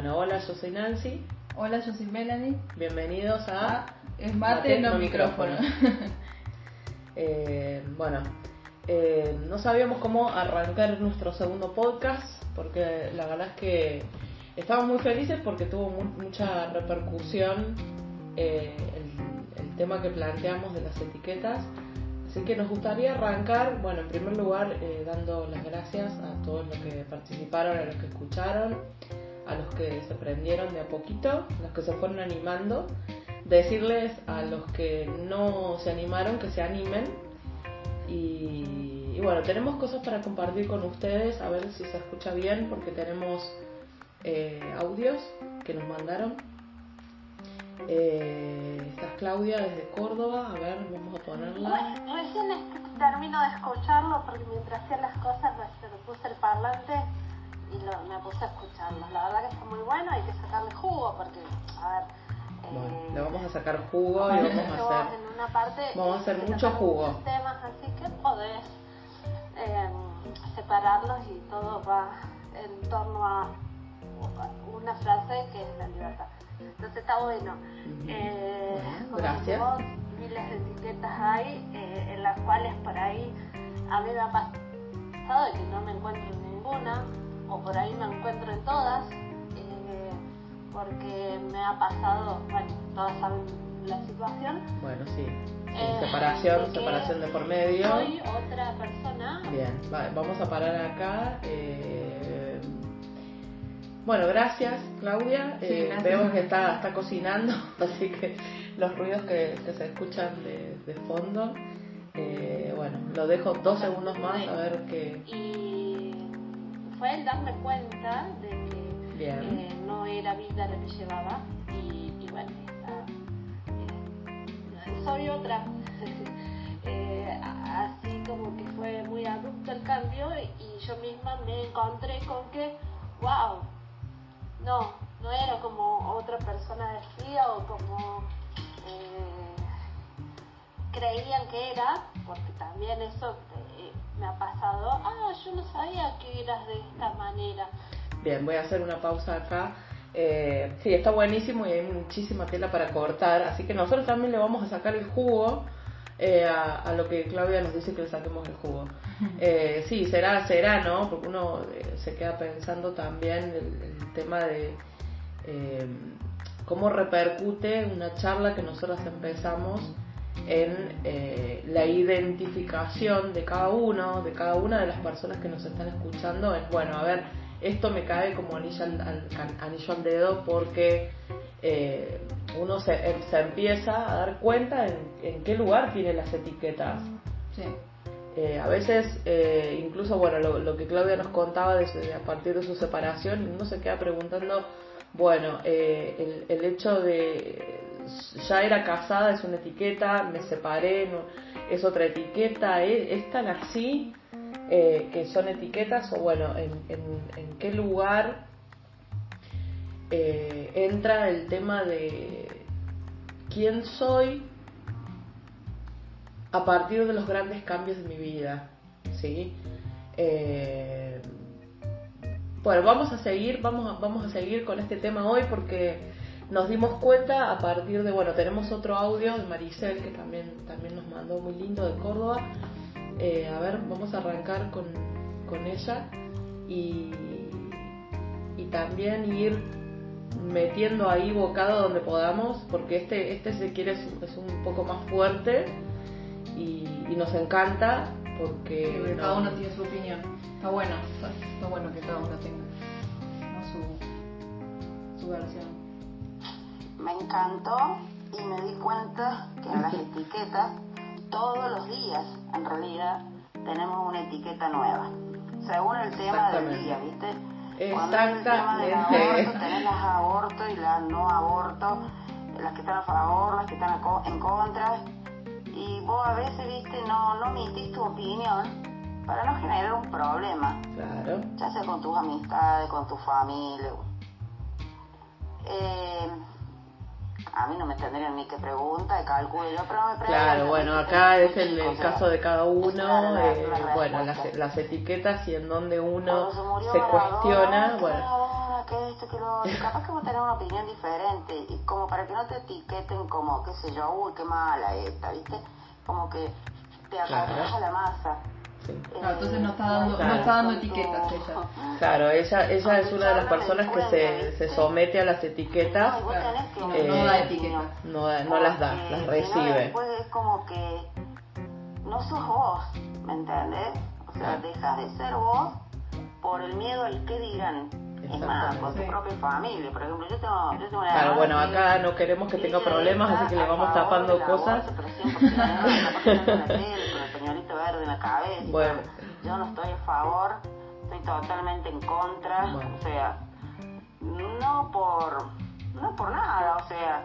Bueno, hola, yo soy Nancy. Hola, yo soy Melanie. Bienvenidos a Es mate, no micrófono. Eh, bueno, eh, no sabíamos cómo arrancar nuestro segundo podcast porque la verdad es que estamos muy felices porque tuvo mu- mucha repercusión eh, el, el tema que planteamos de las etiquetas. Así que nos gustaría arrancar, bueno, en primer lugar, eh, dando las gracias a todos los que participaron, a los que escucharon, a los que se prendieron de a poquito, los que se fueron animando. Decirles a los que no se animaron que se animen. Y, bueno, tenemos cosas para compartir con ustedes, a ver si se escucha bien, porque tenemos eh, audios que nos mandaron. Eh, esta es Claudia desde Córdoba, a ver, vamos a ponerla. Re- Recién termino de escucharlo porque mientras hacía las cosas me puse el parlante y lo- me puse a escucharlo. La verdad que está muy bueno, hay que sacarle jugo porque, a ver, Bueno, eh, le vamos a sacar jugo y vamos a hacer. en una parte vamos a hacer mucho jugo. temas, así que podés eh, separarlos y todo va en torno a una frase que es la libertad. Entonces está bueno. Eh, Bueno, gracias. vos, miles de etiquetas hay eh, en las cuales por ahí a mí me ha pasado que no me encuentro en ninguna o por ahí me encuentro en todas eh, porque me ha pasado, bueno, todas saben la situación. Bueno, sí. Eh, separación, de separación de por medio. Soy otra persona. Bien, va- vamos a parar acá. eh, Bueno, gracias Claudia. Sí, Eh, gracias. Vemos que está, está cocinando, así que los ruidos que, que se escuchan de, de fondo. eh, bueno, lo dejo dos segundos más a ver qué. Y fue el darme cuenta de que eh, no era vida la que llevaba y, y bueno, eh, soy otra. Eh, así como que fue muy abrupto el cambio y yo misma me encontré con que, wow, no, no era como otra persona decía o como eh, creían que era, porque también eso me ha pasado, ah, yo no sabía que eras de esta manera. Bien, voy a hacer una pausa acá. Eh, sí, está buenísimo y hay muchísima tela para cortar, así que nosotros también le vamos a sacar el jugo eh, a, a lo que Claudia nos dice que le saquemos el jugo. Eh, sí, será, será, ¿no? Porque uno eh, se queda pensando también el, el tema de eh, cómo repercute una charla que nosotros empezamos en eh, la identificación de cada uno, de cada una de las personas que nos están escuchando, es bueno, a ver, esto me cae como anillo al, anillo al dedo porque eh, uno se, em- se empieza a dar cuenta en, en qué lugar tiene las etiquetas. Sí. Eh, a veces, eh, incluso, bueno, lo, lo que Claudia nos contaba desde, a partir de su separación, uno se queda preguntando, bueno, eh, el, el hecho de ya era casada es una etiqueta, me separé, no, es otra etiqueta, ¿es, es tan así eh, que son etiquetas o bueno, en, en- en qué lugar eh, entra el tema de quién soy a partir de los grandes cambios de mi vida, ¿sí? Eh, bueno, vamos a seguir, vamos a, vamos a seguir con este tema hoy porque nos dimos cuenta a partir de, bueno, tenemos otro audio de Maricel que también, también nos mandó muy lindo de Córdoba. Eh, a ver, vamos a arrancar con, con ella y, y también ir metiendo ahí bocado donde podamos, porque este, este si quiere es, es un poco más fuerte y, y nos encanta porque no- cada uno tiene su opinión. Está bueno, está, bueno que cada uno tenga su, su versión. Me encantó y me di cuenta que en las etiquetas todos los días en realidad tenemos una etiqueta nueva. Según el tema del día, ¿viste? Cuando es el tema del aborto, tenés las aborto y las no aborto, las que están a favor, las que están en contra. Y vos a veces, viste, no, no emitís tu opinión para no generar un problema Claro. ya sea con tus amistades, con tu familia. Eh, a mí no me tendrían ni que preguntar, calculo yo, pero me preguntan. Claro, bueno, acá es el, caso de cada uno, claro, eh, la bueno, las, las etiquetas y en donde uno se se cuestiona, bueno, que esto, que lo. Capaz que vos tenés una opinión diferente, y como para que no te etiqueten como, qué sé yo, uy, qué mala esta, ¿viste? Como que te acostumbrás a la masa. Claro, entonces no está dando, no está dando etiquetas ella. Claro, ella, ella es una de las personas que se, se somete a las etiquetas. No, no da etiquetas. No, no las da, las recibe. después es como que no sos vos, ¿me entendés? O sea, dejas de ser vos por el miedo al que dirán. Es más, con tu propia familia. Por ejemplo, yo tengo, yo tengo una Claro, bueno, acá no queremos que tenga problemas, así que le vamos tapando cosas. en la cabeza. Bueno. Yo no estoy a favor, estoy totalmente en contra. O sea, no por, no por nada, o sea,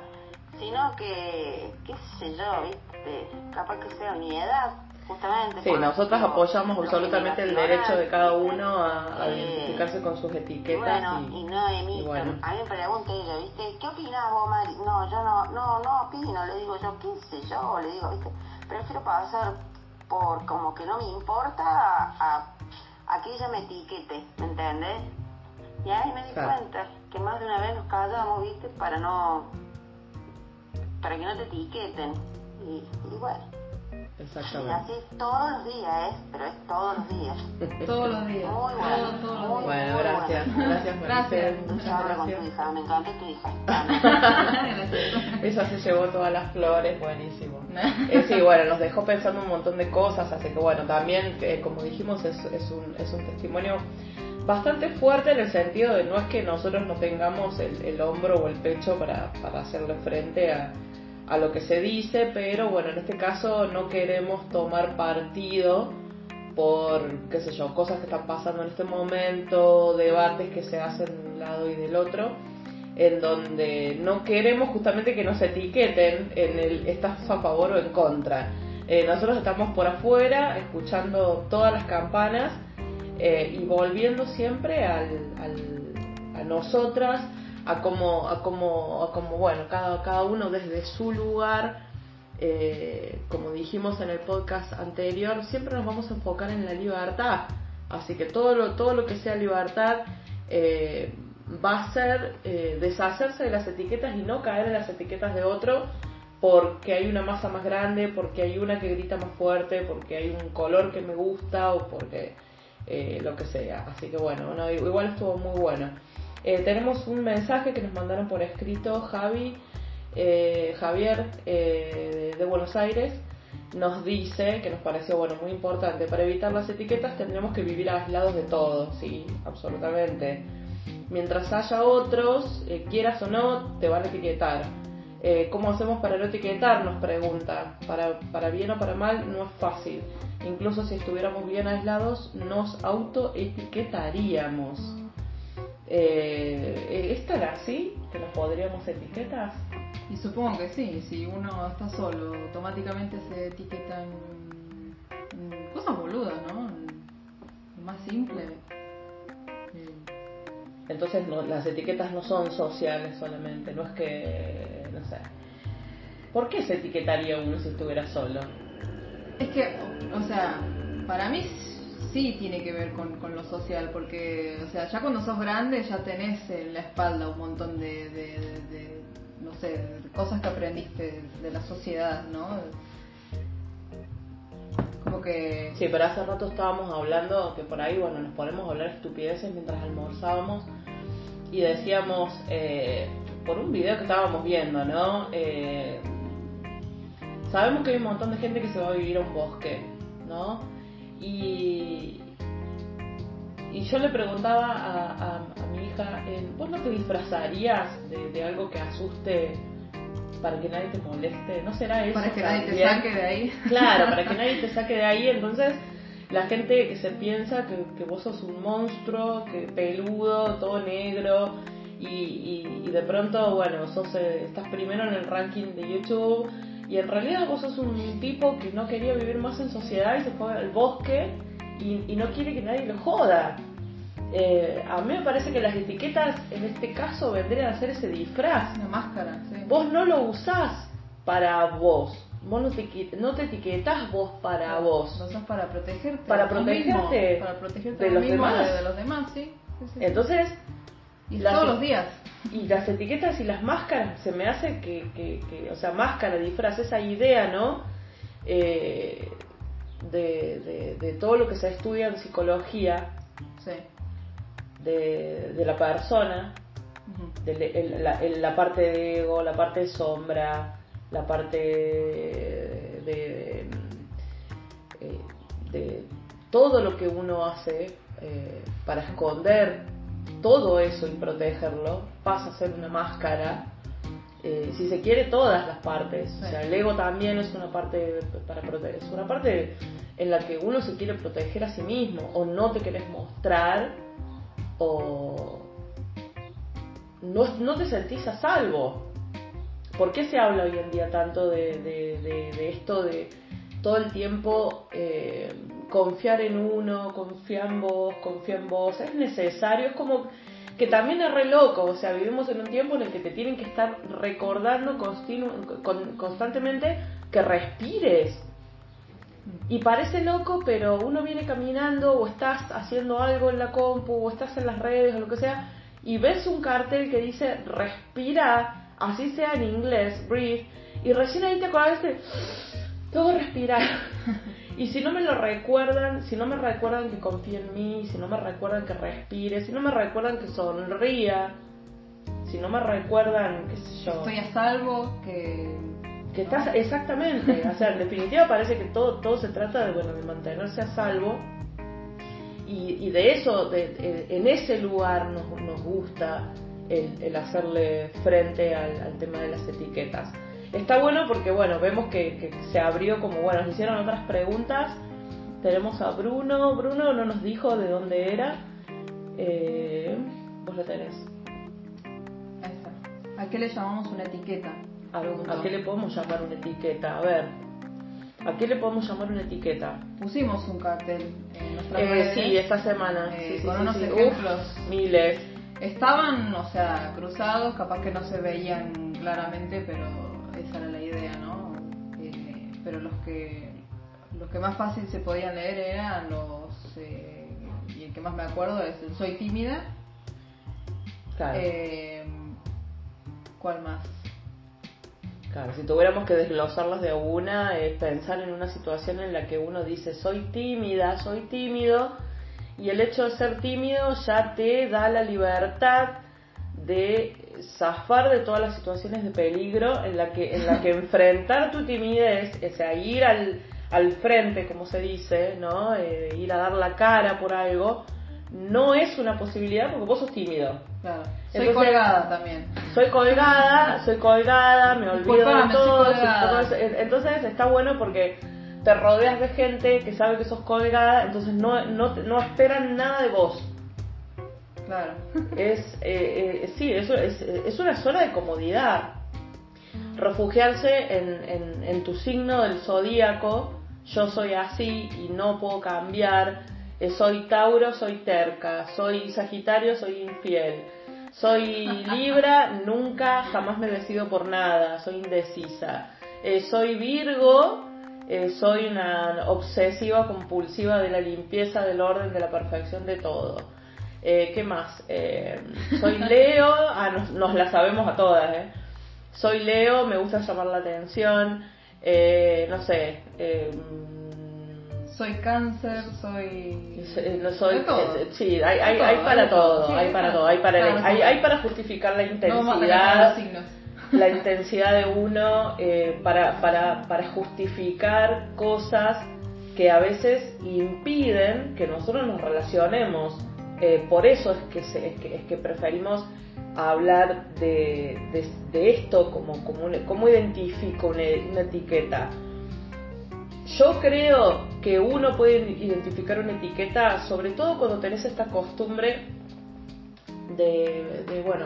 sino que, qué sé yo, viste, capaz que sea mi edad, justamente. Sí, nosotros apoyamos absolutamente el derecho de cada uno a, identificarse con sus etiquetas. y, y, no emito. Bueno. A mí me pregunta ella, ¿viste? ¿Qué opinas vos, Mari? No, yo no, no, no opino, le digo yo, ¿qué sé yo? Le digo, ¿viste? Prefiero pasar por como que no me importa a, a, que ella me etiquete, ¿me entiendes? Y ahí me di cuenta que más de una vez nos callamos, ¿viste? Para no. para que no te etiqueten. Y, y bueno. Exactamente. Y así todos los días, ¿eh? Pero es todos los días. todos los días. Muy bueno. Días. bueno, gracias. Gracias, gracias. Muchas gracias. tu hija. Me encanta tu hija. Esa se llevó todas las flores, buenísimo. Eh, sí, bueno, nos dejó pensando un montón de cosas, así que bueno, también, eh, como dijimos, es, es, un, es un testimonio bastante fuerte en el sentido de no es que nosotros no tengamos el, el hombro o el pecho para, para hacerle frente a a lo que se dice, pero bueno, en este caso no queremos tomar partido por, qué sé yo, cosas que están pasando en este momento, debates que se hacen de un lado y del otro, en donde no queremos justamente que nos etiqueten en el estás a favor o en contra. Eh, nosotros estamos por afuera escuchando todas las campanas eh, y volviendo siempre al, al, a nosotras a como, a como, a como bueno, cada, cada uno desde su lugar, eh, como dijimos en el podcast anterior, siempre nos vamos a enfocar en la libertad. Así que todo lo, todo lo que sea libertad eh, va a ser eh, deshacerse de las etiquetas y no caer en las etiquetas de otro porque hay una masa más grande, porque hay una que grita más fuerte, porque hay un color que me gusta o porque lo que sea. Así que bueno, igual estuvo muy bueno. Eh, tenemos un mensaje que nos mandaron por escrito Javi, eh, Javier eh, de Buenos Aires. Nos dice que nos pareció bueno muy importante. Para evitar las etiquetas tendremos que vivir aislados de todo, sí, absolutamente. Mientras haya otros, quieras o no, te van a etiquetar. ¿Cómo hacemos para no etiquetar? Nos pregunta. Para, para bien o para mal no es fácil. Incluso si estuviéramos bien aislados, nos autoetiquetaríamos. Eh, ¿Es tan así que nos podríamos etiquetar? Y supongo que sí, si uno está solo, automáticamente se etiquetan cosas boludas, ¿no? Lo más simple. Entonces las etiquetas no son sociales solamente, no es que, no sé. ¿Por qué se etiquetaría uno si estuviera solo? Es que, o sea, para mí sí tiene que ver con, con, lo social, porque, o sea, ya cuando sos grande ya tenés en la espalda un montón de, de, no sé, cosas que aprendiste de la sociedad, ¿no? Como que... Sí, pero hace rato estábamos hablando que por ahí, bueno, nos ponemos a hablar estupideces mientras almorzábamos y decíamos, eh, por un video que estábamos viendo, ¿no? Eh, sabemos que hay un montón de gente que se va a vivir a un bosque, ¿no? Y, y yo le preguntaba a, mi hija, ¿vos no te disfrazarías de, algo que asuste para que nadie te moleste? ¿No será eso? Para que nadie te saque de ahí. Claro, para que nadie te saque de ahí. Entonces, la gente que se piensa que, vos sos un monstruo, que peludo, todo negro, y, y, de pronto, bueno, sos, eh, estás primero en el ranking de YouTube y en realidad vos sos un tipo que no quería vivir más en sociedad y se fue al bosque y, no quiere que nadie lo joda. Eh, a mí me parece que las etiquetas en este caso vendrían a ser ese disfraz. Una máscara, Vos no lo usás para vos. Vos no te, no te etiquetás vos para vos. Lo usás para protegerte. Para protegerte, para protegerte de, los demás. De, los demás, sí. Entonces, Y todos los días. Y las etiquetas y las máscaras, se me hace que, que, que- o sea, máscara, disfraz, esa idea, ¿no? Eh, de, de, de todo lo que se estudia en psicología, Sí. de, de la persona, el- la, el- la parte de ego, la parte de sombra, la parte de, de, eh, de todo lo que uno hace eh, para esconder todo eso y protegerlo, pasa a ser una máscara. eh, si se quiere todas las partes, o sea, el ego también es una parte para proteger, es una parte en la que uno se quiere proteger a sí mismo, o no te querés mostrar, o no, no te sentís a salvo. ¿Por qué se habla hoy en día tanto de, de- de- de esto de todo el tiempo eh, confiar en uno, confía en vos, confía en vos? Es necesario, es como que también es re loco, o sea, vivimos en un tiempo en el que te tienen que estar recordando con- constantemente que respires. Y parece loco, pero uno viene caminando o estás haciendo algo en la compu o estás en las redes o lo que sea y ves un cartel que dice respira, así sea en inglés, breathe, y recién ahí te acordás de que respirar. y si no me lo recuerdan, si no me recuerdan que confíe en mí, si no me recuerdan que respire, si no me recuerdan que sonría, si no me recuerdan, qué sé yo. Estoy a salvo, que... que estás exactamente o sea en definitiva parece que todo todo se trata de bueno de mantenerse a salvo. Y, y de eso de, de- en ese lugar nos, nos gusta el, el hacerle frente al, al tema de las etiquetas está bueno porque bueno vemos que, que se abrió como bueno nos hicieron otras preguntas tenemos a Bruno Bruno no nos dijo de dónde era eh, vos lo tenés Esa. ¿A qué le llamamos una etiqueta? ¿A, qué le podemos llamar una etiqueta? A ver, ¿a qué le podemos llamar una etiqueta? Pusimos un cartel en nuestras Eh, sí, esta semana. Eh, Sí, sí, con sí, unos ejemplos. Uf, miles. Estaban, o sea, cruzados, capaz que no se veían claramente, pero esa era la idea, ¿no? Eh, pero los que los que más fácil se podían leer eran los eh, y el que más me acuerdo es el soy tímida. Claro, Eh, ¿Cuál más? claro, si tuviéramos que desglosarlas de una, es pensar en una situación en la que uno dice soy tímida, soy tímido, y el hecho de ser tímido ya te da la libertad de zafar de todas las situaciones de peligro en la que, en la que enfrentar tu timidez, o sea, ir al, al frente, como se dice, ¿no? Eh, ir a dar la cara por algo, no es una posibilidad porque vos sos tímido. Claro. Soy Entonces- colgada también. Soy colgada, soy colgada, me olvido Disculpame, de todo. soy colgada. Entonces está bueno porque te rodeas de gente que sabe que sos colgada, entonces no, no, no esperan nada de vos. Claro. Es, eh, eh, sí, eso es, es una zona de comodidad. Refugiarse en, en, en tu signo del zodíaco, yo soy así y no puedo cambiar, eh, soy Tauro, soy terca, soy Sagitario, soy infiel, soy Libra, nunca, jamás me decido por nada, soy indecisa, Eh, soy Virgo, eh, soy una obsesiva compulsiva de la limpieza, del orden, de la perfección de todo. Eh, ¿Qué más? Eh, soy Leo, ah, nos, nos la sabemos a todas, ¿eh? Soy Leo, me gusta llamar la atención, eh, no sé, eh, Soy cáncer, soy... eh, no soy, De todo. sí, hay, hay, hay para todo. hay para todo, hay para, hay, para justificar la intensidad. La intensidad de uno eh, para, para, para justificar cosas que a veces impiden que nosotros nos relacionemos. Eh, por eso es que, es que, es que preferimos hablar de, de, esto como, como, un- como identifico una, una etiqueta. Yo creo que uno puede identificar una etiqueta, sobre todo cuando tenés esta costumbre de, de, bueno,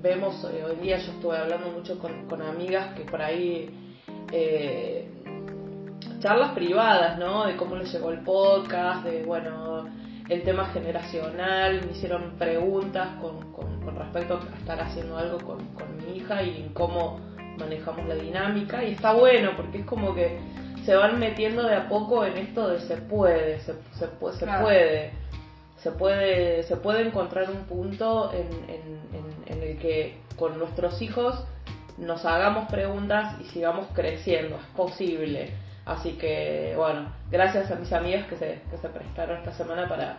vemos eh, hoy día, yo estuve hablando mucho con, con amigas que por ahí, eh, charlas privadas, ¿no? De cómo les llegó el podcast, de, bueno, el tema generacional, me hicieron preguntas con, con, con respecto a estar haciendo algo con, con mi hija y en cómo manejamos la dinámica y está bueno porque es como que se van metiendo de a poco en esto de se puede, se, se, se Claro. puede. Se puede, se puede encontrar un punto en, en el que con nuestros hijos nos hagamos preguntas y sigamos creciendo, es posible. Así que, bueno, gracias a mis amigas que se, que se prestaron esta semana para,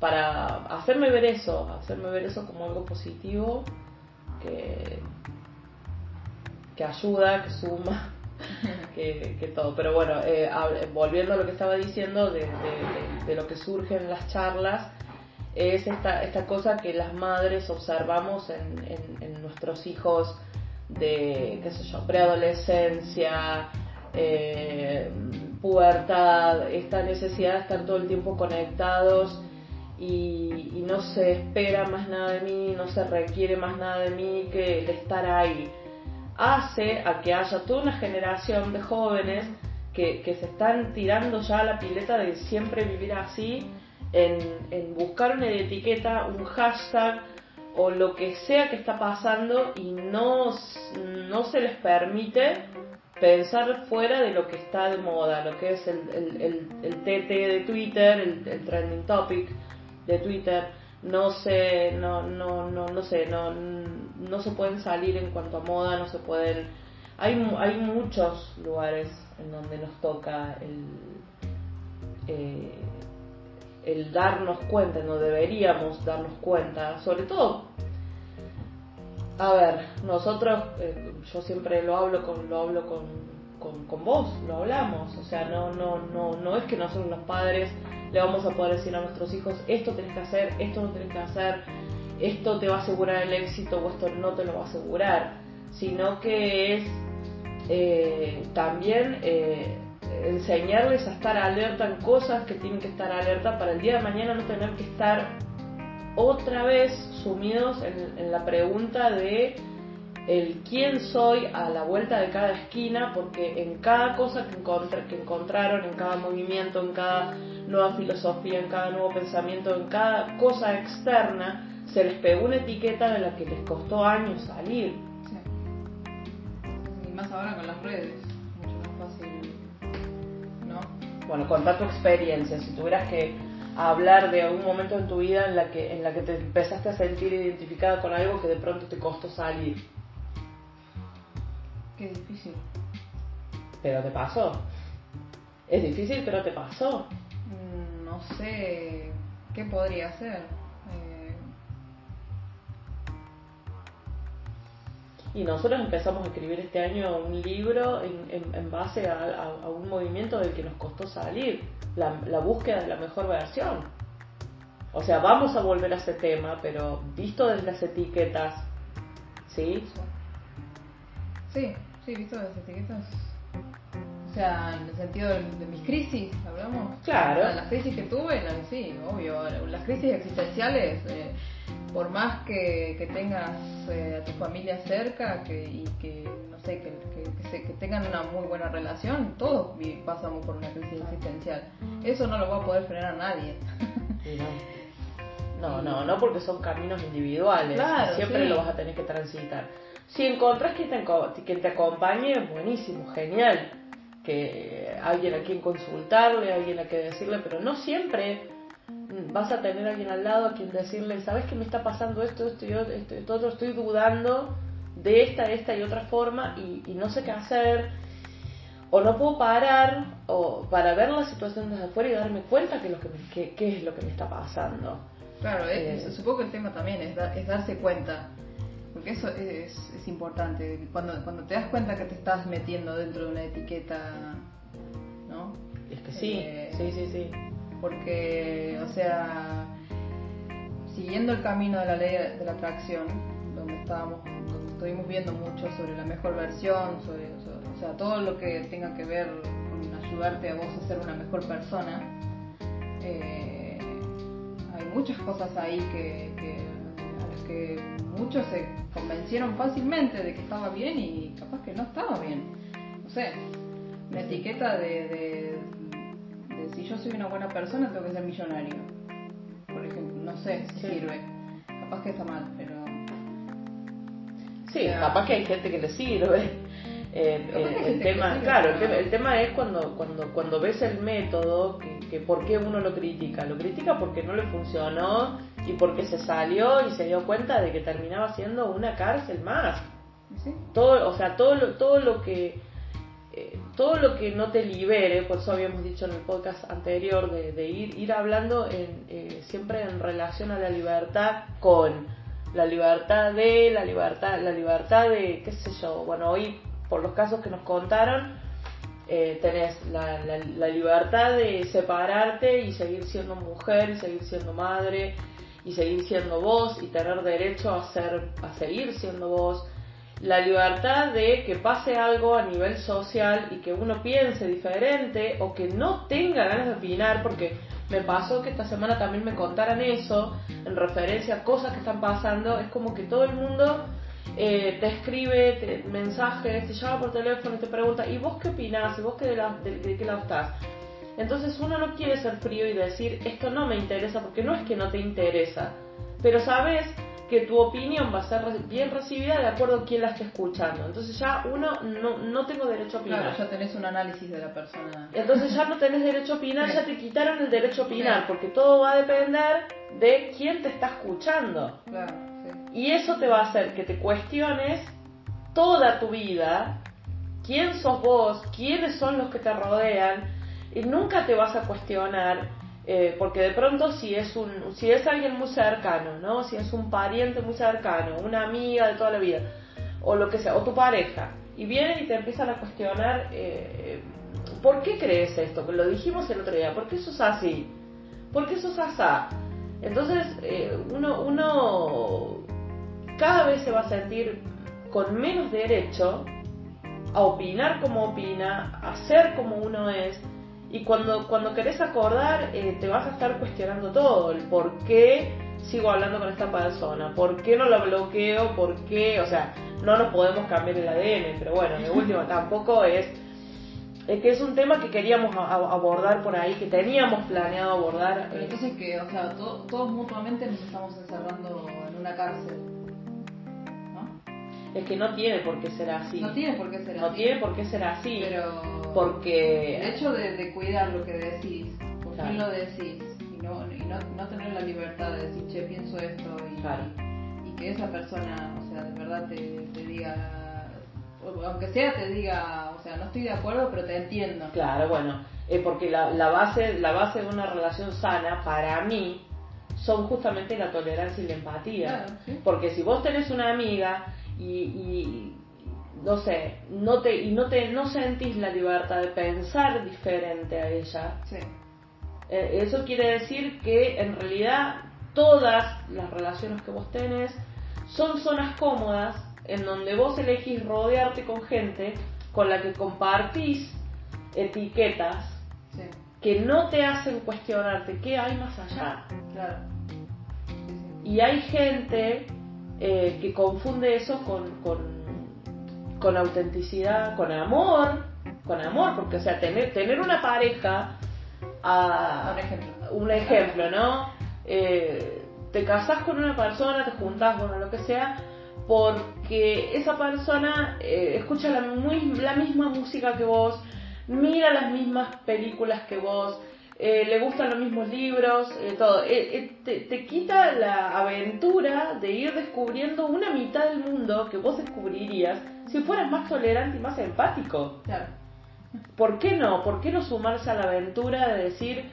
para hacerme ver eso, hacerme ver eso como algo positivo, que, que ayuda, que suma, que, todo. Pero bueno, eh, volviendo a lo que estaba diciendo de, lo que surge en las charlas, es esta, esta cosa que las madres observamos en, en, nuestros hijos de, qué sé yo, preadolescencia, eh, pubertad, esta necesidad de estar todo el tiempo conectados y, no se espera más nada de mí, no se requiere más nada de mí que el estar ahí, hace a que haya toda una generación de jóvenes que, se están tirando ya a la pileta de siempre vivir así, en, en buscar una etiqueta, un hashtag, o lo que sea que está pasando y no, no se les permite pensar fuera de lo que está de moda, lo que es el, el, el, TT de Twitter, el, trending topic de Twitter, no se, no, no, no, no sé, no, no se pueden salir en cuanto a moda, no se pueden, hay, hay muchos lugares en donde nos toca el, eh, el darnos cuenta, no deberíamos darnos cuenta, sobre todo, a ver, nosotros, eh, yo siempre lo hablo con, lo hablo con, con, vos, lo hablamos, o sea, no, no, no, no es que nosotros los padres le vamos a poder decir a nuestros hijos, esto tenés que hacer, esto no tenés que hacer, esto te va a asegurar el éxito o esto no te lo va a asegurar, sino que es eh, también eh, enseñarles a estar alerta en cosas que tienen que estar alerta para el día de mañana no tener que estar otra vez sumidos en, la pregunta de el quién soy a la vuelta de cada esquina, porque en cada cosa que, que encontraron, en cada movimiento, en cada nueva filosofía, en cada nuevo pensamiento, en cada cosa externa, se les pegó una etiqueta de la que les costó años salir. Y más ahora con las redes, mucho más fácil bueno, contar tu experiencia, si tuvieras que hablar de algún momento en tu vida en la que en la que te empezaste a sentir identificada con algo que de pronto te costó salir. Qué difícil. Pero te pasó. Es difícil, pero te pasó. Mm, no sé qué podría ser. Y nosotros empezamos a escribir este año un libro en, en, base a, un movimiento del que nos costó salir, la, la, búsqueda de la mejor versión. O sea, vamos a volver a ese tema, pero visto desde las etiquetas, ¿sí? Sí, sí, visto desde las etiquetas. O sea, en el sentido de, mis crisis, hablamos. Claro. las crisis que tuve, sí, obvio. Las crisis existenciales. Eh, por más que, que tengas eh, a tu familia cerca que, y que, no sé, que, que, tengan una muy buena relación, todos pasamos por una crisis existencial. Eso no lo va a poder frenar a nadie. no. no, no, porque son caminos individuales. siempre lo vas a tener que transitar. Si encontrás que te, que te acompañe, buenísimo, genial. Que alguien a quien consultarle, alguien a quien decirle, pero no siempre vas a tener a alguien al lado a quien decirle, ¿sabes que me está pasando esto, esto y esto, todo, estoy dudando de esta, esta y otra forma y, no sé qué hacer? O no puedo parar o para ver la situación desde afuera y darme cuenta que, lo que, qué es lo que me está pasando. Claro, eh, supongo que el tema también es, es darse cuenta, porque eso es, es, importante. Cuando, cuando te das cuenta que te estás metiendo dentro de una etiqueta, ¿no? Es que sí, eh, sí, sí, sí porque, o sea, siguiendo el camino de la ley de la atracción, donde estábamos, estuvimos viendo mucho sobre la mejor versión, sobre, o sea, todo lo que tenga que ver con ayudarte a vos a ser una mejor persona, eh, hay muchas cosas ahí que, que muchos se convencieron fácilmente de que estaba bien y capaz que no estaba bien. No sé, la etiqueta de si yo soy una buena persona, tengo que ser millonario. Por ejemplo, no sé si sirve. Capaz que está mal, pero. Sí, capaz que hay gente que le sirve. Eh, eh, el te tema, claro, el tema, el tema es cuando, cuando, cuando ves el método, que, que por qué uno lo critica. Lo critica porque no le funcionó y porque se salió y se dio cuenta de que terminaba siendo una cárcel más. ¿Sí? Todo, o sea, todo lo, todo lo que eh, todo lo que no te libere, por eso habíamos dicho en el podcast anterior, de, de ir, ir hablando en, eh, siempre en relación a la libertad con la libertad de, la libertad, la libertad de, qué sé yo, bueno, hoy por los casos que nos contaron, eh, tenés la, la, la libertad de separarte y seguir siendo mujer, y seguir siendo madre, y seguir siendo vos, y tener derecho a, ser, a seguir siendo vos, la libertad de que pase algo a nivel social y que uno piense diferente o que no tenga ganas de opinar, porque me pasó que esta semana también me contaran eso en referencia a cosas que están pasando, es como que todo el mundo eh, te escribe te- mensajes, te llama por teléfono y te pregunta, ¿y vos qué opinás? ¿Y vos qué de, la- de- de qué lado estás? Entonces uno no quiere ser frío y decir, esto no me interesa, porque no es que no te interesa, pero sabes que tu opinión va a ser bien recibida de acuerdo a quién la esté escuchando. Entonces ya uno no, no tengo derecho a opinar. Claro, ya tenés un análisis de la persona. Entonces ya no tenés derecho a opinar, ya te quitaron el derecho a opinar, porque todo va a depender de quién te está escuchando. Claro. Y eso te va a hacer que te cuestiones toda tu vida, quién sos vos, quiénes son los que te rodean, y nunca te vas a cuestionar, eh, porque de pronto si es, un, si es alguien muy cercano, ¿no? si es un pariente muy cercano, una amiga de toda la vida, o lo que sea, o tu pareja, y vienen y te empiezan a cuestionar, eh, ¿por qué crees esto? Lo dijimos el otro día, ¿por qué sos así? ¿Por qué sos asá? Entonces, eh, uno, uno cada vez se va a sentir con menos derecho a opinar como opina, a ser como uno es, y cuando, cuando querés acordar, eh, te vas a estar cuestionando todo, el por qué sigo hablando con esta persona, por qué no la bloqueo, por qué, o sea, no nos podemos cambiar el ADN, pero bueno, de última tampoco es, es que es un tema que queríamos a- a- abordar por ahí, que teníamos planeado abordar. Pero eh, entonces que, o sea, to- todos mutuamente nos estamos encerrando en una cárcel. ¿No? es que no tiene por qué ser así. No tiene por qué ser No así. tiene por qué ser así. Pero. porque El hecho de, de cuidar lo que decís, por Claro. quién lo decís, y no, y no, no tener la libertad de decir, che, pienso esto, y, Claro. y que esa persona, o sea, de verdad te, te diga, aunque sea te diga, o sea, no estoy de acuerdo, pero te entiendo. Claro, bueno, eh, porque la, la base la base de una relación sana para mí son justamente la tolerancia y la empatía. Claro, sí. Porque si vos tenés una amiga y, y, no sé, no te y no te no sentís la libertad de pensar diferente a ella, Sí, eh, eso quiere decir que en realidad todas las relaciones que vos tenés son zonas cómodas en donde vos elegís rodearte con gente con la que compartís etiquetas sí, que no te hacen cuestionarte qué hay más allá. claro. Y hay gente eh, que confunde eso con, con, con autenticidad, con amor, con amor, porque o sea, tener, tener una pareja, a, Un ejemplo. un ejemplo, ¿no? Eh, te casás con una persona, te juntás, bueno, lo que sea, porque esa persona eh, escucha la, muy- la misma música que vos, mira las mismas películas que vos, eh, le gustan los mismos libros, eh, todo. Eh, te, te quita la aventura de ir descubriendo una mitad del mundo que vos descubrirías si fueras más tolerante y más empático. Claro. ¿Por qué no? ¿Por qué no sumarse a la aventura de decir,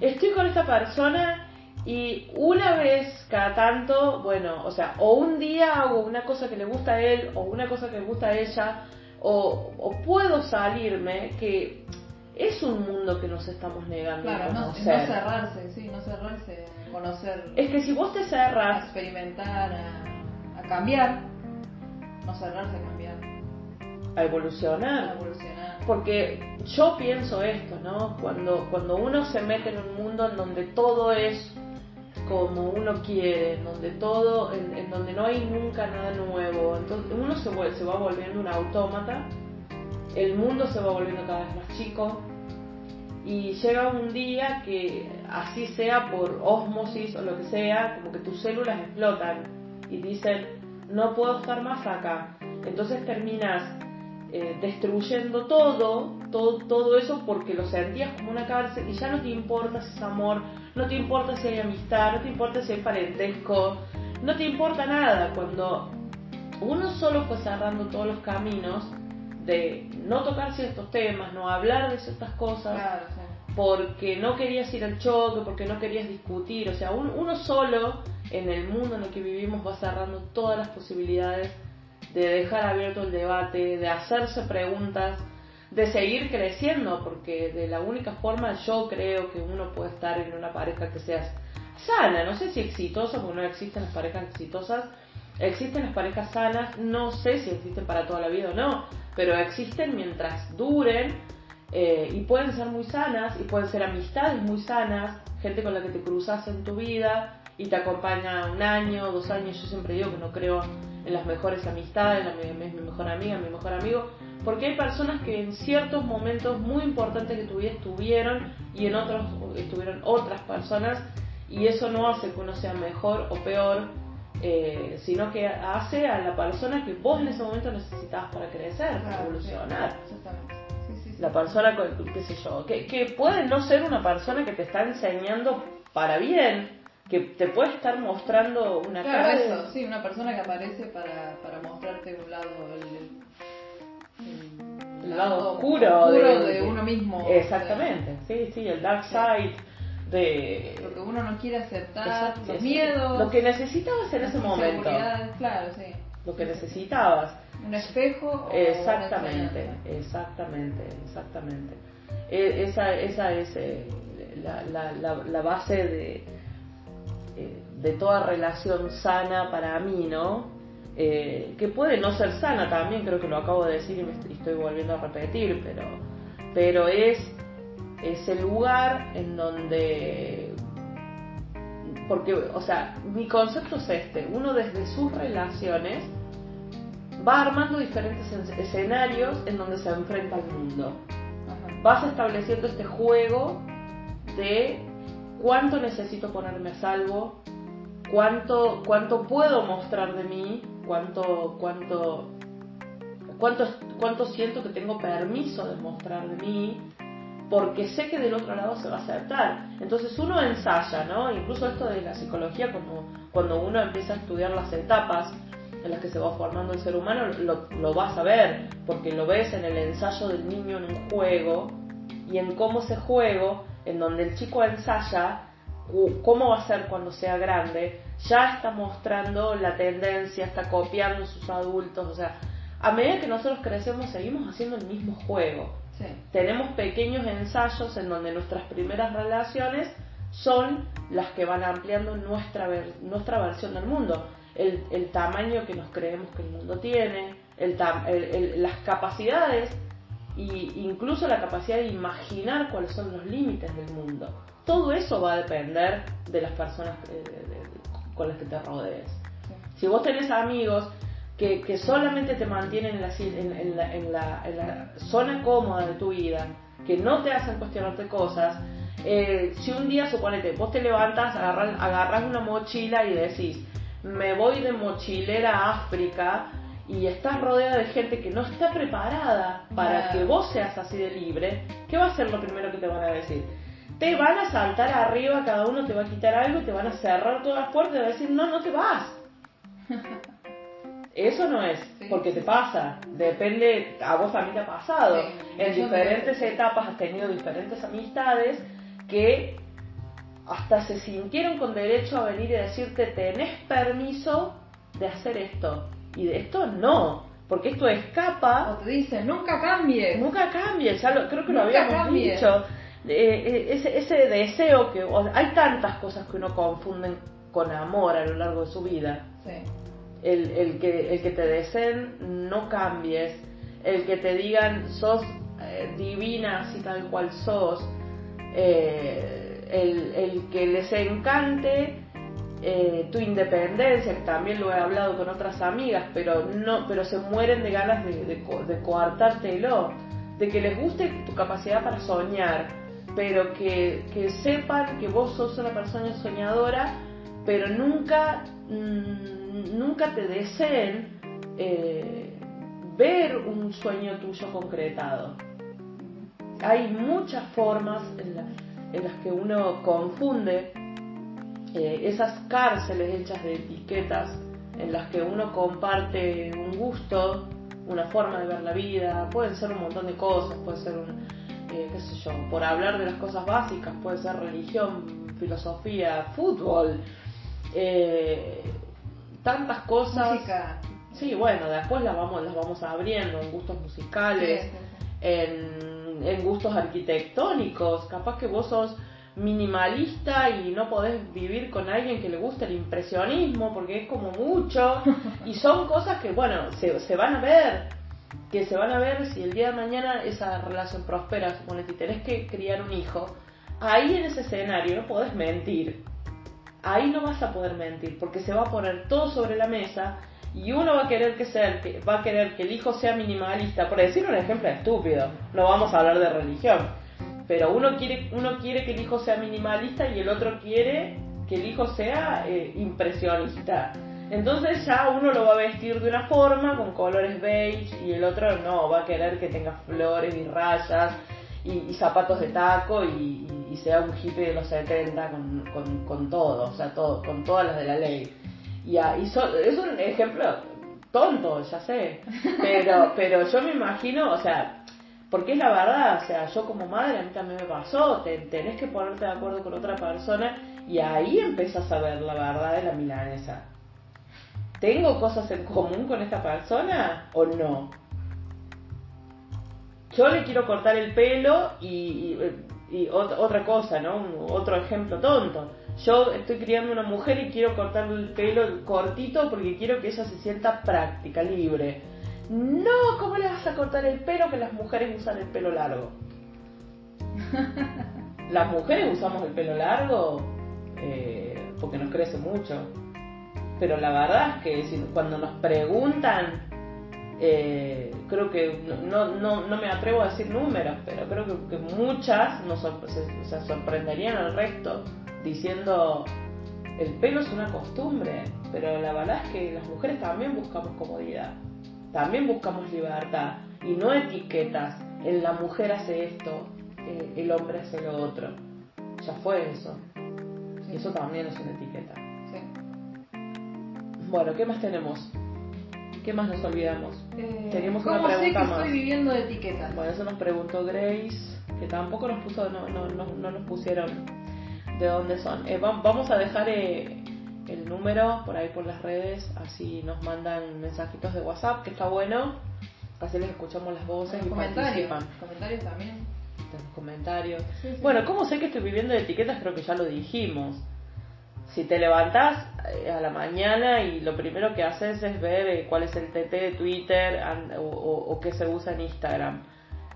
estoy con esta persona y una vez cada tanto, bueno, o sea, o un día hago una cosa que le gusta a él o una cosa que le gusta a ella, o, o puedo salirme, que es un mundo que nos estamos negando Claro, a no, no conocer. cerrarse, sí, no cerrarse, a conocer, es que si vos te a cerras, experimentar, a, a cambiar, no cerrarse a cambiar, a a evolucionar. evolucionar. Porque yo pienso esto, ¿no? Cuando, cuando uno se mete en un mundo en donde todo es como uno quiere, en donde todo, en, en donde no hay nunca nada nuevo, entonces uno se, se va volviendo un autómata, el mundo se va volviendo cada vez más chico y llega un día que así sea por osmosis o lo que sea, como que tus células explotan y dicen no puedo estar más acá, entonces terminas eh, destruyendo todo, todo, todo eso porque lo sentías como una cárcel y ya no te importa si es amor, no te importa si hay amistad, no te importa si hay parentesco, no te importa nada. Cuando uno solo fue cerrando todos los caminos de no tocar ciertos temas, no hablar de ciertas cosas, porque no querías ir al choque, porque no querías discutir, o sea, uno solo en el mundo en el que vivimos va cerrando todas las posibilidades de dejar abierto el debate, de hacerse preguntas, de seguir creciendo, porque de la única forma yo creo que uno puede estar en una pareja que sea sana, no sé si exitosa, porque no existen las parejas exitosas, existen las parejas sanas, no sé si existen para toda la vida o no, pero existen mientras duren eh, y pueden ser muy sanas y pueden ser amistades muy sanas, gente con la que te cruzas en tu vida y te acompaña un año, dos años, yo siempre digo que no creo en las mejores amistades, en mi, mi mejor amiga, mi mejor amigo, porque hay personas que en ciertos momentos muy importantes de tu vida estuvieron y en otros estuvieron otras personas y eso no hace que uno sea mejor o peor, eh, sino que hace a la persona que vos en ese momento necesitabas para crecer, para evolucionar. la persona, qué sé yo, que, que puede no ser una persona que te está enseñando para bien, que te puede estar mostrando una claro, cara. eso, sí, una persona que aparece para, para mostrarte un lado, el, lado oscuro, de, uno mismo. Exactamente, sí, sí, el dark side. De... Lo que uno no quiere aceptar, los miedos. Lo que necesitabas en ese momento. Claro, sí. Lo que necesitabas. Un espejo. exactamente, exactamente, exactamente. E, esa, esa es eh, la, la, la base de, eh, de toda relación sana para mí, ¿no? Eh, que puede no ser sana también, creo que lo acabo de decir y me estoy volviendo a repetir, pero, pero es ese lugar en donde, porque, o sea, mi concepto es este, uno desde sus relaciones va armando diferentes escenarios en donde se enfrenta al mundo. Vas estableciendo este juego de cuánto necesito ponerme a salvo, cuánto, cuánto puedo mostrar de mí, cuánto, cuánto, cuánto, cuánto siento que tengo permiso de mostrar de mí, porque sé que del otro lado se va a aceptar. Entonces uno ensaya, ¿no? Incluso esto de la psicología, como cuando uno empieza a estudiar las etapas en las que se va formando el ser humano, lo, vas a ver, porque lo ves en el ensayo del niño en un juego y en cómo ese juego en donde el chico ensaya cómo va a ser cuando sea grande, ya está mostrando la tendencia, está copiando sus adultos, o sea, a medida que nosotros crecemos seguimos haciendo el mismo juego. Tenemos pequeños ensayos en donde nuestras primeras relaciones son las que van ampliando nuestra, nuestra versión del mundo. El, el, tamaño que nos creemos que el mundo tiene, el, las capacidades y incluso la capacidad de imaginar cuáles son los límites del mundo. Todo eso va a depender de las personas con las que te rodees. Si vos tenés amigos que, que solamente te mantienen en la, en, la, en, la, en, la, zona cómoda de tu vida, que no te hacen cuestionarte cosas, eh, si un día, suponete, vos te levantas, agarras, agarras una mochila y decís, me voy de mochilera a África, y estás rodeada de gente que no está preparada para que vos seas así de libre, ¿qué va a ser lo primero que te van a decir? Te van a saltar arriba, cada uno te va a quitar algo, te van a cerrar todas las puertas y te van a decir, no, no te vas. Eso no es, porque te pasa, depende, a vos también te ha pasado. en diferentes etapas has tenido diferentes amistades que hasta se sintieron con derecho a venir y decirte, tenés permiso de hacer esto y de esto no, porque esto escapa. O te dicen, nunca cambie. Nunca cambie, ya lo, creo que lo habíamos dicho. Eh, eh, ese, ese deseo que. hay tantas cosas que uno confunden con amor a lo largo de su vida. Sí. El, el, que, el que te deseen, no cambies. El que te digan, sos eh, divina así tal cual sos. el, el que les encante eh, tu independencia, que también lo he hablado con otras amigas, pero no, pero se mueren de ganas de, de, coartártelo, de que les guste tu capacidad para soñar, pero que, sepan que vos sos una persona soñadora, pero nunca, mm, nunca te deseen eh, ver un sueño tuyo concretado. Hay muchas formas en, las que uno confunde eh, esas cárceles hechas de etiquetas en las que uno comparte un gusto, una forma de ver la vida, pueden ser un montón de cosas, puede ser un, eh, qué sé yo, por hablar de las cosas básicas, puede ser religión, filosofía, fútbol, tantas cosas. Música. Sí, bueno, después las vamos, las vamos abriendo en gustos musicales, Sí, sí, En, en gustos arquitectónicos. Capaz que vos sos minimalista y no podés vivir con alguien que le guste el impresionismo porque es como mucho. Y son cosas que, bueno, se, se van a ver. Que se van a ver si el día de mañana esa relación prospera. Suponete, y tenés que criar un hijo. Ahí en ese escenario no podés mentir ahí no vas a poder mentir porque se va a poner todo sobre la mesa y uno va a querer que sea va a querer que el hijo sea minimalista por decir un ejemplo estúpido no vamos a hablar de religión pero uno quiere uno quiere que el hijo sea minimalista y el otro quiere que el hijo sea eh, impresionista. Entonces ya uno lo va a vestir de una forma con colores beige y el otro no va a querer que tenga flores y rayas y, zapatos de taco y- y sea un hippie de los 70 con, con, con todo, o sea, todo, con todas las de la ley. Y, a- y so- es un ejemplo tonto, ya sé, pero, pero yo me imagino, o sea, porque es la verdad, o sea, yo como madre a mí también me pasó, te- tenés que ponerte de acuerdo con otra persona y ahí empiezas a ver la verdad de la milanesa. ¿Tengo cosas en común con esta persona o no? yo le quiero cortar el pelo y, y- y ot- otra cosa, ¿no? Un- otro ejemplo tonto. Yo estoy criando una mujer y quiero cortarle el pelo cortito porque quiero que ella se sienta práctica, libre. No, ¿cómo le vas a cortar el pelo que las mujeres usan el pelo largo? Las mujeres usamos el pelo largo eh, porque nos crece mucho. Pero la verdad es que si- cuando nos preguntan eh, creo que no, no, no me atrevo a decir números, pero creo que, que muchas nos se, se sorprenderían al resto diciendo el pelo es una costumbre, pero la verdad es que las mujeres también buscamos comodidad, también buscamos libertad y no etiquetas, en la mujer hace esto, eh, el hombre hace lo otro, ya fue eso, Sí. eso también es una etiqueta. Sí. Bueno, ¿qué más tenemos? ¿Qué más nos olvidamos? Eh, Teníamos una ¿Cómo sé que pregunta más. estoy viviendo de etiquetas? Bueno, eso nos preguntó Grace, que tampoco nos puso, no, no, no, no nos pusieron de dónde son. Eh, va- vamos a dejar eh, el número por ahí por las redes, así nos mandan mensajitos de WhatsApp, que está bueno, así les escuchamos las voces Los y comentarios. participan Comentarios también. los comentarios. Sí, sí. Bueno, ¿cómo sé que estoy viviendo de etiquetas? Creo que ya lo dijimos. Si te levantás eh, a la mañana y lo primero que haces es ver eh, cuál es el TT de Twitter o, qué se usa en Instagram,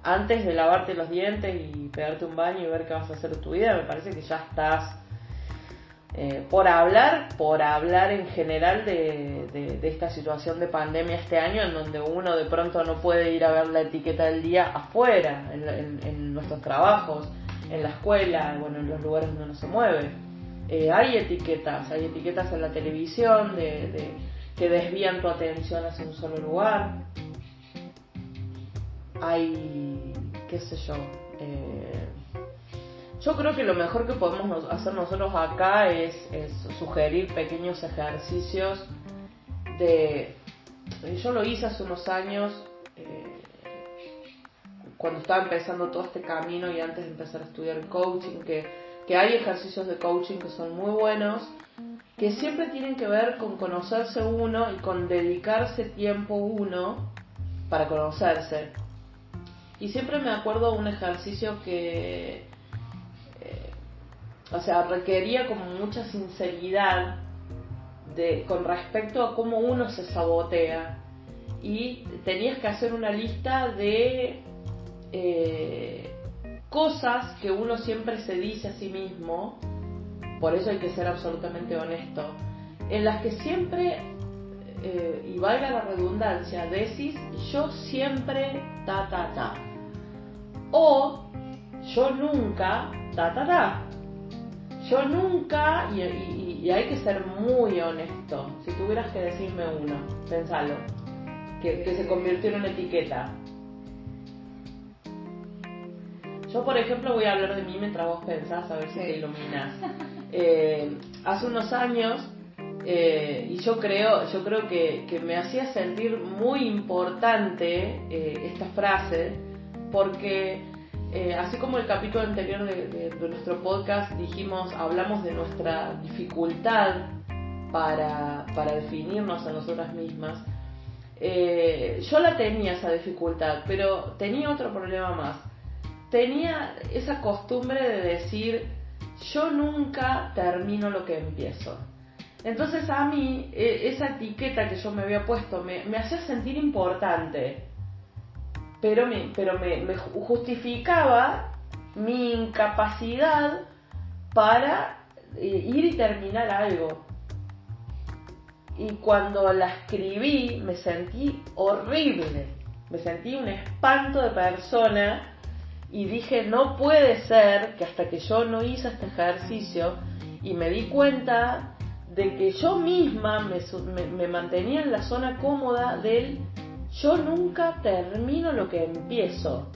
antes de lavarte los dientes y pegarte un baño y ver qué vas a hacer tu vida, me parece que ya estás eh, por hablar, por hablar en general de, de- de esta situación de pandemia este año, en donde uno de pronto no puede ir a ver la etiqueta del día afuera, en, en- en nuestros trabajos, en la escuela, bueno, en los lugares donde uno se mueve. Eh, hay etiquetas, hay etiquetas en la televisión de, de- que desvían tu atención hacia un solo lugar. Hay, qué sé yo, eh, yo creo que lo mejor que podemos hacer nosotros acá es, sugerir pequeños ejercicios de... Yo lo hice hace unos años, eh, cuando estaba empezando todo este camino y antes de empezar a estudiar coaching, que, que hay ejercicios de coaching que son muy buenos, que siempre tienen que ver con conocerse uno y con dedicarse tiempo uno para conocerse. Y siempre me acuerdo un ejercicio que, eh, o sea, requería como mucha sinceridad de, con respecto a cómo uno se sabotea. Y tenías que hacer una lista de eh, cosas que uno siempre se dice a sí mismo, por eso hay que ser absolutamente honesto, en las que siempre, eh, y valga la redundancia, decís yo siempre ta ta ta. O yo nunca ta ta ta. Yo nunca, y, hay que ser muy honesto, si tuvieras que decirme uno, pensalo, que, que se convirtió en una etiqueta. Yo, por ejemplo, voy a hablar de mí mientras vos pensás, a ver si Sí. te iluminas. Eh, hace unos años, eh, y yo creo, yo creo que, que me hacía sentir muy importante eh, esta frase, porque así como el capítulo anterior de, de- de nuestro podcast dijimos, hablamos de nuestra dificultad para, para definirnos a nosotras mismas, eh, yo la tenía esa dificultad, pero tenía otro problema más. Tenía esa costumbre de decir, yo nunca termino lo que empiezo. Entonces a mí eh, esa etiqueta que yo me había puesto me, me hacía sentir importante, pero me, pero me, me ju- justificaba mi incapacidad para eh, ir y terminar algo. Y cuando la escribí me sentí horrible, me sentí un espanto de persona y dije, no puede ser que hasta que yo no hice este ejercicio y me di cuenta de que yo misma me, me- me mantenía en la zona cómoda del yo nunca termino lo que empiezo.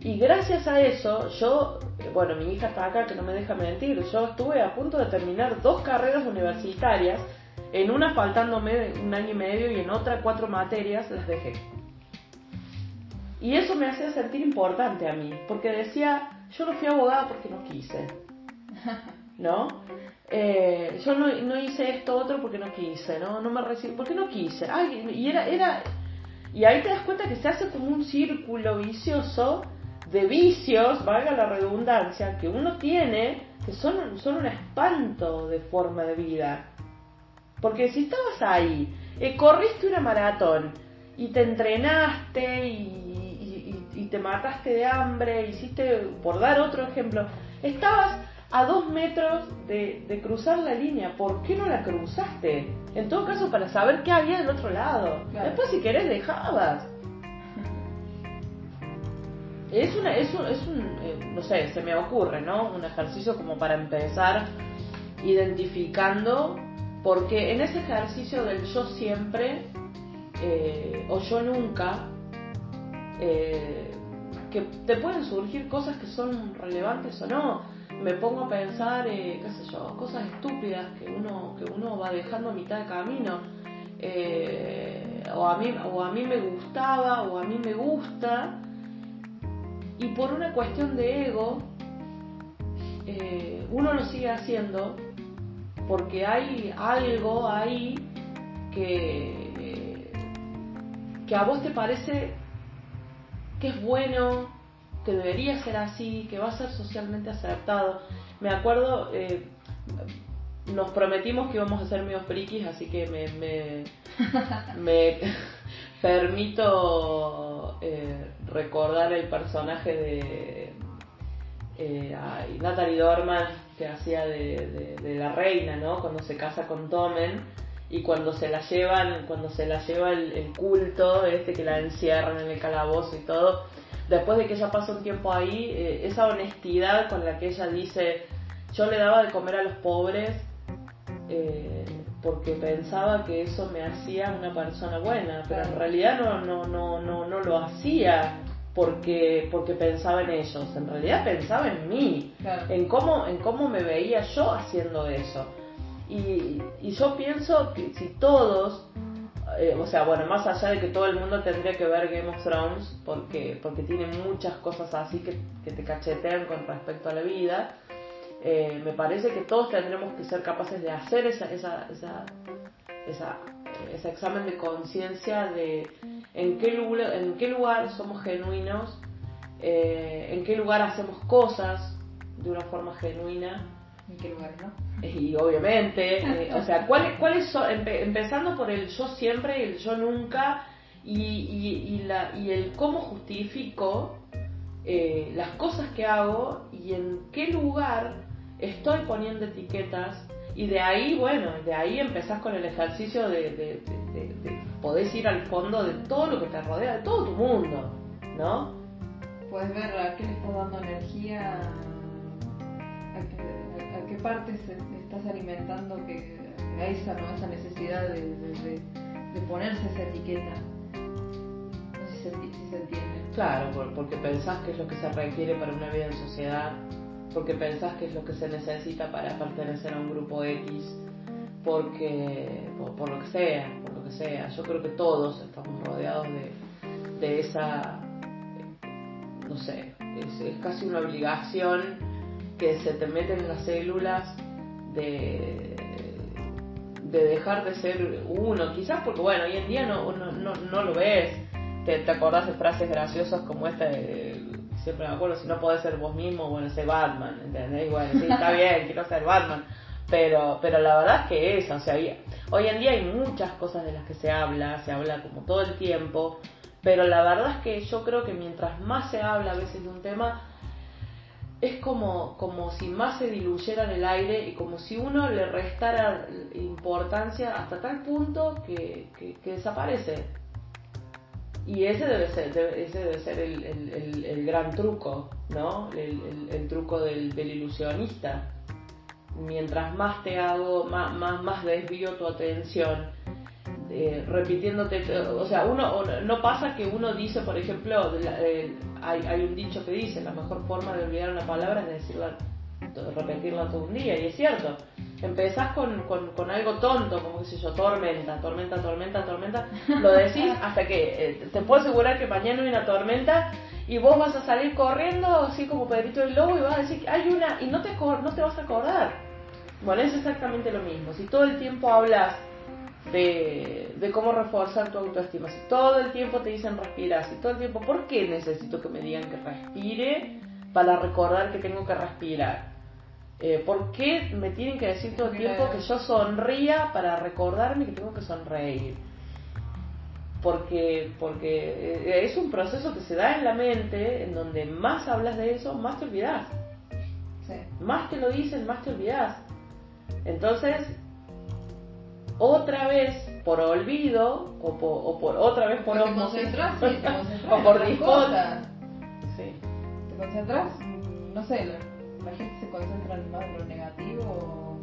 Y gracias a eso, yo, bueno, mi hija está acá que no me deja mentir, yo estuve a punto de terminar dos carreras universitarias, en una faltándome un año y medio y en otra cuatro materias las dejé. Y eso me hacía sentir importante a mí, porque decía, yo no fui abogada porque no quise, ¿no? Eh, yo no, no hice esto otro porque no quise, ¿no? No me recibí porque no quise. Ay, y era, era, y ahí te das cuenta que se hace como un círculo vicioso de vicios, valga la redundancia, que uno tiene, que son, son un espanto de forma de vida. Porque si estabas ahí, eh, corriste una maratón y te entrenaste y, y- te mataste de hambre, hiciste, por dar otro ejemplo, estabas a dos metros de, de cruzar la línea, ¿por qué no la cruzaste? En todo caso, para saber qué había del otro lado. Claro. Después, si querés, dejabas. Es, una, es un, es un eh, no sé, se me ocurre, ¿no? Un ejercicio como para empezar identificando, porque en ese ejercicio del yo siempre eh, o yo nunca, eh, que te pueden surgir cosas que son relevantes o no. Me pongo a pensar, eh, qué sé yo, cosas estúpidas que uno, que uno va dejando a mitad de camino. Eh, o, a mí, o a mí me gustaba, o a mí me gusta, y por una cuestión de ego, eh, uno lo sigue haciendo porque hay algo ahí que, que a vos te parece que es bueno, que debería ser así, que va a ser socialmente aceptado. Me acuerdo, eh, nos prometimos que íbamos a ser medio frikis, así que me, me, me permito eh, recordar el personaje de eh, Natalie Dorman que hacía de, de- de la reina, ¿no? Cuando se casa con Tommen y cuando se la llevan, cuando se la lleva el, el culto, este que la encierran en el calabozo y todo, después de que ella pasa un tiempo ahí, eh, esa honestidad con la que ella dice, yo le daba de comer a los pobres eh, porque pensaba que eso me hacía una persona buena, pero en realidad no, no, no, no, no lo hacía porque, porque pensaba en ellos, en realidad pensaba en mí, Claro. en cómo, en cómo me veía yo haciendo eso. Y, y yo pienso que si todos, eh, o sea, bueno, más allá de que todo el mundo tendría que ver Game of Thrones, porque, porque tiene muchas cosas así que, te cachetean con respecto a la vida, eh, me parece que todos tendremos que ser capaces de hacer esa, esa, esa, esa- ese examen de conciencia de en qué, lugar, en qué lugar somos genuinos, eh, en qué lugar hacemos cosas de una forma genuina ¿En qué lugar, no? y obviamente, eh, o sea, ¿cuáles cuáles son, empe- empezando por el yo siempre y el yo nunca y, y, y la, y el cómo justifico eh, las cosas que hago y en qué lugar estoy poniendo etiquetas y de ahí, bueno, de ahí empezás con el ejercicio de, de, de, de- de podés ir al fondo de todo lo que te rodea, de todo tu mundo, ¿no? Puedes ver a qué le estás dando energía, a qué, qué parte se- estás alimentando que a esa, necesidad de, de- de- ponerse esa etiqueta. No sé si se, entiende. Claro, por- porque pensás que es lo que se requiere para una vida en sociedad, porque pensás que es lo que se necesita para pertenecer a un grupo X, porque por, lo que sea, por lo que sea. Yo creo que todos estamos rodeados de, esa, no sé, es, es casi una obligación que se te mete en las células de, de dejar de ser uno, quizás porque bueno, hoy en día no, no, no, no lo ves, te, te acordás de frases graciosas como esta de, siempre me acuerdo, si no podés ser vos mismo, bueno, sé Batman, ¿entendés? Bueno, sí, está bien, quiero ser Batman, pero, pero la verdad es que es, o sea, había- hoy en día hay muchas cosas de las que se habla, se habla como todo el tiempo, pero la verdad es que yo creo que mientras más se habla a veces de un tema, es como, como si más se diluyera en el aire y como si uno le restara importancia hasta tal punto que, que- desaparece. Y ese debe ser, ese debe ser el, el- gran truco, ¿no? El truco del, del ilusionista. Mientras más te hago, más, más, más desvío tu atención, eh, repitiéndote, o sea, uno no- pasa que uno dice, por ejemplo, la- eh, hay, hay un dicho que dice, la mejor forma de olvidar una palabra es decirla, de repetirla todo un día, y es cierto. Empezás con, con, con algo tonto, como qué sé yo, tormenta, tormenta, tormenta, tormenta, lo decís hasta que eh, te puedo asegurar que mañana hay una tormenta y vos vas a salir corriendo así como Pedrito el Lobo y vas a decir que hay una y no te, no te vas a acordar. Bueno, es exactamente lo mismo. Si todo el tiempo hablas de, de cómo reforzar tu autoestima, si todo el tiempo te dicen respirar, si todo el tiempo, ¿por qué necesito que me digan que respire para recordar que tengo que respirar? Eh, ¿Por qué me tienen que decir todo el tiempo que yo sonría para recordarme que tengo que sonreír? Porque, porque eh, es un proceso que se da en la mente, en donde más hablas de eso, más te olvidas. Sí. Más te lo dicen, más te olvidas. Entonces, otra vez por olvido, o por, o por otra vez por osmosis, o por cosas. Sí. ¿Te concentras? Mm, No sé, la, la gente se concentra más en lo negativo.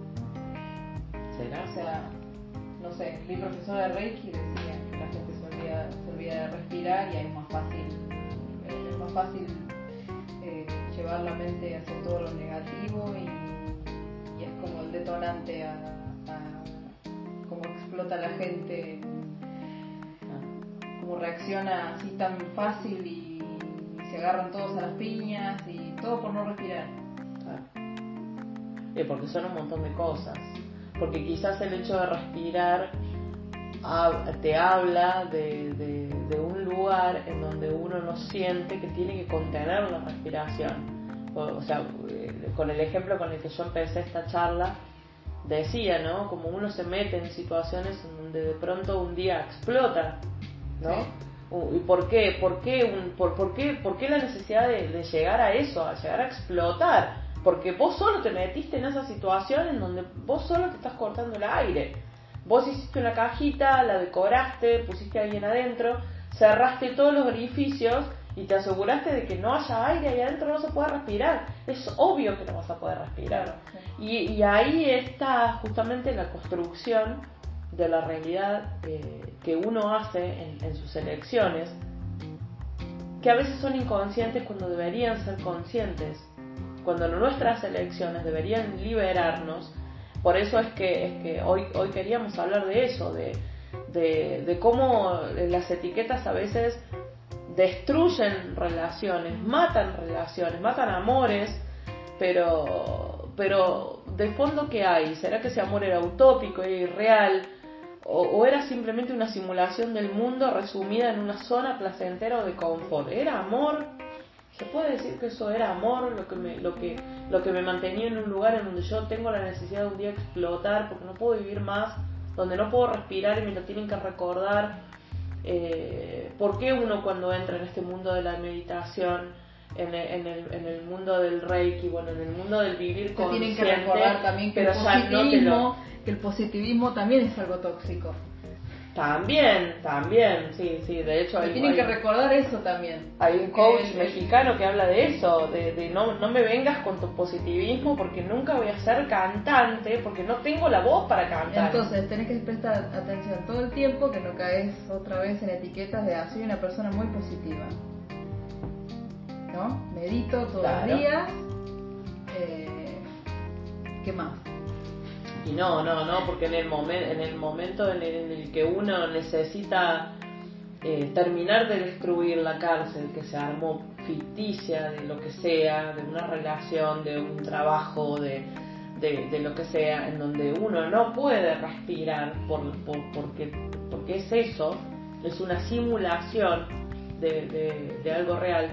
¿Será? O sea, no sé, mi profesora de Reiki decía que la gente se olvida, se olvida de respirar y es más fácil, eh, es más fácil eh, llevar la mente hacia todo lo negativo y, y es como el detonante a cómo explota la gente, cómo reacciona así tan fácil y, se agarran todos a las piñas y todo por no respirar. claro. Eh, porque son un montón de cosas. Porque quizás el hecho de respirar te habla de un lugar en donde uno no siente que tiene que contener la respiración. O, o sea, eh, con el ejemplo con el que yo empecé esta charla, decía, ¿no? Como uno se mete en situaciones en donde de pronto un día explota, ¿no? Sí. ¿Y por qué? ¿Por qué, un, por, por qué, por qué la necesidad de, de llegar a eso, a llegar a explotar? Porque vos solo te metiste en esa situación en donde vos solo te estás cortando el aire. Vos hiciste una cajita, la decoraste, pusiste a alguien adentro, cerraste todos los orificios y te aseguraste de que no haya aire ahí adentro, no se puede respirar. Es obvio que no vas a poder respirar. Y, y ahí está justamente la construcción de la realidad eh, que uno hace en, en sus elecciones, que a veces son inconscientes cuando deberían ser conscientes, cuando nuestras elecciones deberían liberarnos. Por eso es que, es que hoy, hoy queríamos hablar de eso, de, de, de cómo las etiquetas a veces destruyen relaciones, matan relaciones, matan amores, pero, pero de fondo ¿qué hay? ¿Será que ese amor era utópico, era irreal? O, o era simplemente una simulación del mundo resumida en una zona placentera o de confort? ¿Era amor? ¿Se puede decir que eso era amor? Lo que, me, lo, que, lo que me mantenía en un lugar en donde yo tengo la necesidad de un día explotar porque no puedo vivir más, donde no puedo respirar y me lo tienen que recordar. Eh, ¿Por qué uno cuando entra en este mundo de la meditación, en el, en el, en el mundo del reiki, bueno, en el mundo del vivir Te tienen que consciente, recordar también que el, no lo- positivismo, que el positivismo también es algo tóxico. También, también, sí, sí, de hecho hay, tienen que recordar eso también. hay un coach mexicano que habla de eso, de, de no, no me vengas con tu positivismo porque nunca voy a ser cantante, porque no tengo la voz para cantar. Entonces tenés que prestar atención todo el tiempo que no caes otra vez en etiquetas de ah, soy una persona muy positiva. ¿No? Medito todos Claro. los días. Eh, ¿Qué más? Y no, no, no, porque en el, momen- en el momento en el, que uno necesita eh, terminar de destruir la cárcel que se armó ficticia de lo que sea, de una relación, de un trabajo, de, de, de lo que sea, en donde uno no puede respirar por, por- porque, porque es eso, es una simulación de, de- algo real,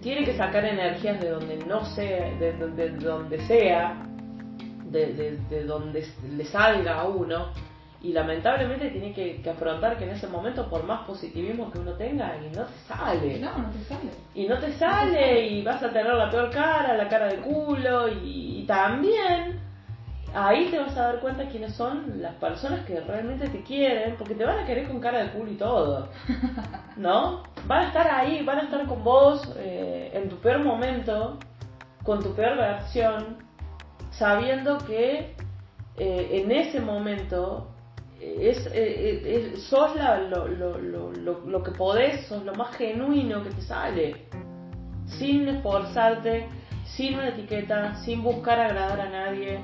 tiene que sacar energías de donde no sea, de donde sea, de, de- de donde le salga a uno y lamentablemente tiene que, que afrontar que en ese momento por más positivismo que uno tenga y no te sale No, no te sale. y no te sale y vas a tener la peor cara, la cara de culo y, y también ahí te vas a dar cuenta quiénes son las personas que realmente te quieren porque te van a querer con cara de culo y todo, ¿no? Van a estar ahí, van a estar con vos eh, en tu peor momento, con tu peor versión, sabiendo que eh, en ese momento eh, es, eh, es- sos la- lo, lo, lo, lo, lo que podés, sos lo más genuino que te sale, sin esforzarte, sin una etiqueta, sin buscar agradar a nadie,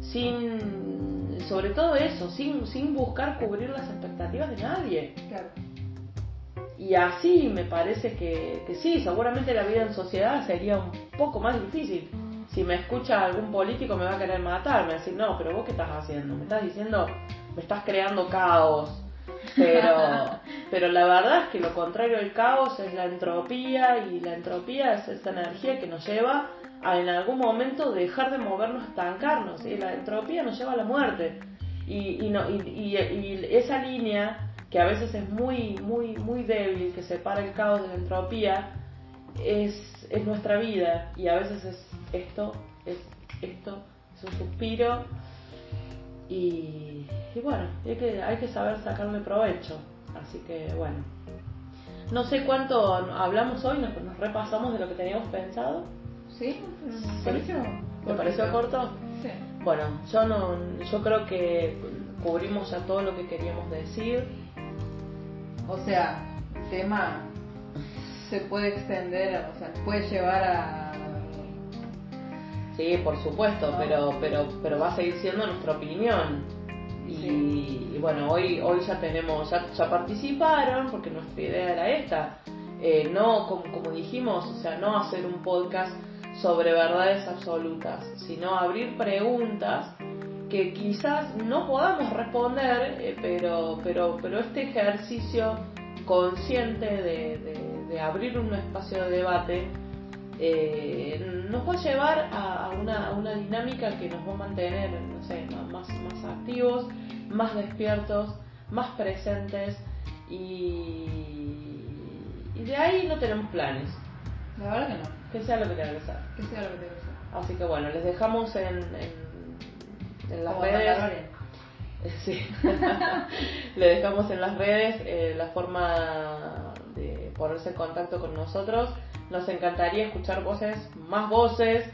sin, sobre todo eso, sin, sin buscar cubrir las expectativas de nadie. Claro. Y así me parece que, que sí, seguramente la vida en sociedad sería un poco más difícil. Si me escucha algún político me va a querer matar, me va a decir, no, pero vos qué estás haciendo, me estás diciendo, me estás creando caos. Pero, pero la verdad es que lo contrario del caos es la entropía y la entropía es esa energía que nos lleva a en algún momento dejar de movernos, estancarnos. Y la entropía nos lleva a la muerte. Y, y, no, y, y- y esa línea que a veces es muy, muy, muy débil, que separa el caos de la entropía, es, es nuestra vida. Y a veces es esto, es esto, es un suspiro. Y, y bueno, hay que, hay que saber sacarle provecho. Así que bueno. No sé cuánto hablamos hoy, nos, nos repasamos de lo que teníamos pensado. ¿Sí? ¿Me Sí. pareció? ¿Te pareció corto? Sí. Bueno, yo no, yo creo que cubrimos ya todo lo que queríamos decir. O sea, el tema se puede extender, o sea, puede llevar a... Sí, por supuesto, pero, pero, pero va a seguir siendo nuestra opinión. Y, Sí. y bueno, hoy, hoy ya tenemos, ya, ya participaron, porque nuestra idea era esta. Eh, no, como, como dijimos, o sea, no hacer un podcast sobre verdades absolutas, sino abrir preguntas que quizás no podamos responder, eh, pero, pero, pero este ejercicio consciente de, de- de abrir un espacio de debate eh, nos va a llevar a, a una, a una dinámica que nos va a mantener, no sé, más, más activos, más despiertos, más presentes y, y de ahí no tenemos planes, La verdad que no, que sea lo que tenga que ser. que sea lo que tenga que ser. Así que bueno, les dejamos en, en, en las Como redes. Sí. Le dejamos en las redes eh, la forma ponerse en contacto con nosotros. Nos encantaría escuchar voces, más voces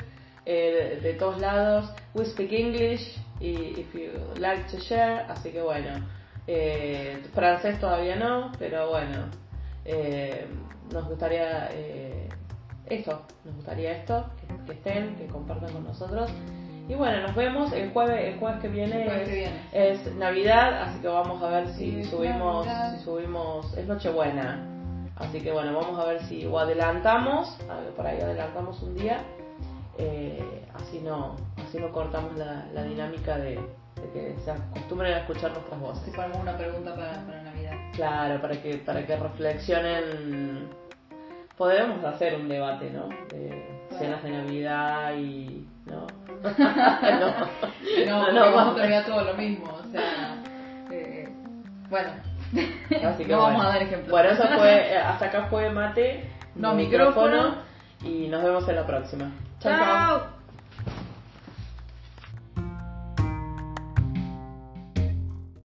eh, de, de todos lados. We speak English y if you like to share. Así que bueno, eh, francés todavía no, pero bueno, eh, nos gustaría eh, esto, nos gustaría esto, que, que estén, que compartan con nosotros. Y bueno, nos vemos el jueves, el jueves que viene. Jueves es- que viene. es Navidad, así que vamos a ver si Sí, subimos, Navidad. si subimos, es Nochebuena, así que bueno, vamos a ver si o adelantamos, por ahí adelantamos un día, eh, así no, así no cortamos la, la dinámica de, de que se acostumbren a escuchar nuestras Si voces. ponemos una pregunta para, para Navidad. Claro, para que, para que reflexionen, podemos hacer un debate, ¿no? De cenas de Navidad y, ¿no? no. No, No, no, vamos vamos. a terminar todo lo mismo, o sea... eh, bueno, Así que no bueno. vamos a dar ejemplos. Bueno, eso fue, eh, hasta acá fue Mate, No, mi micrófono. y nos vemos en la próxima. Chao. Chao.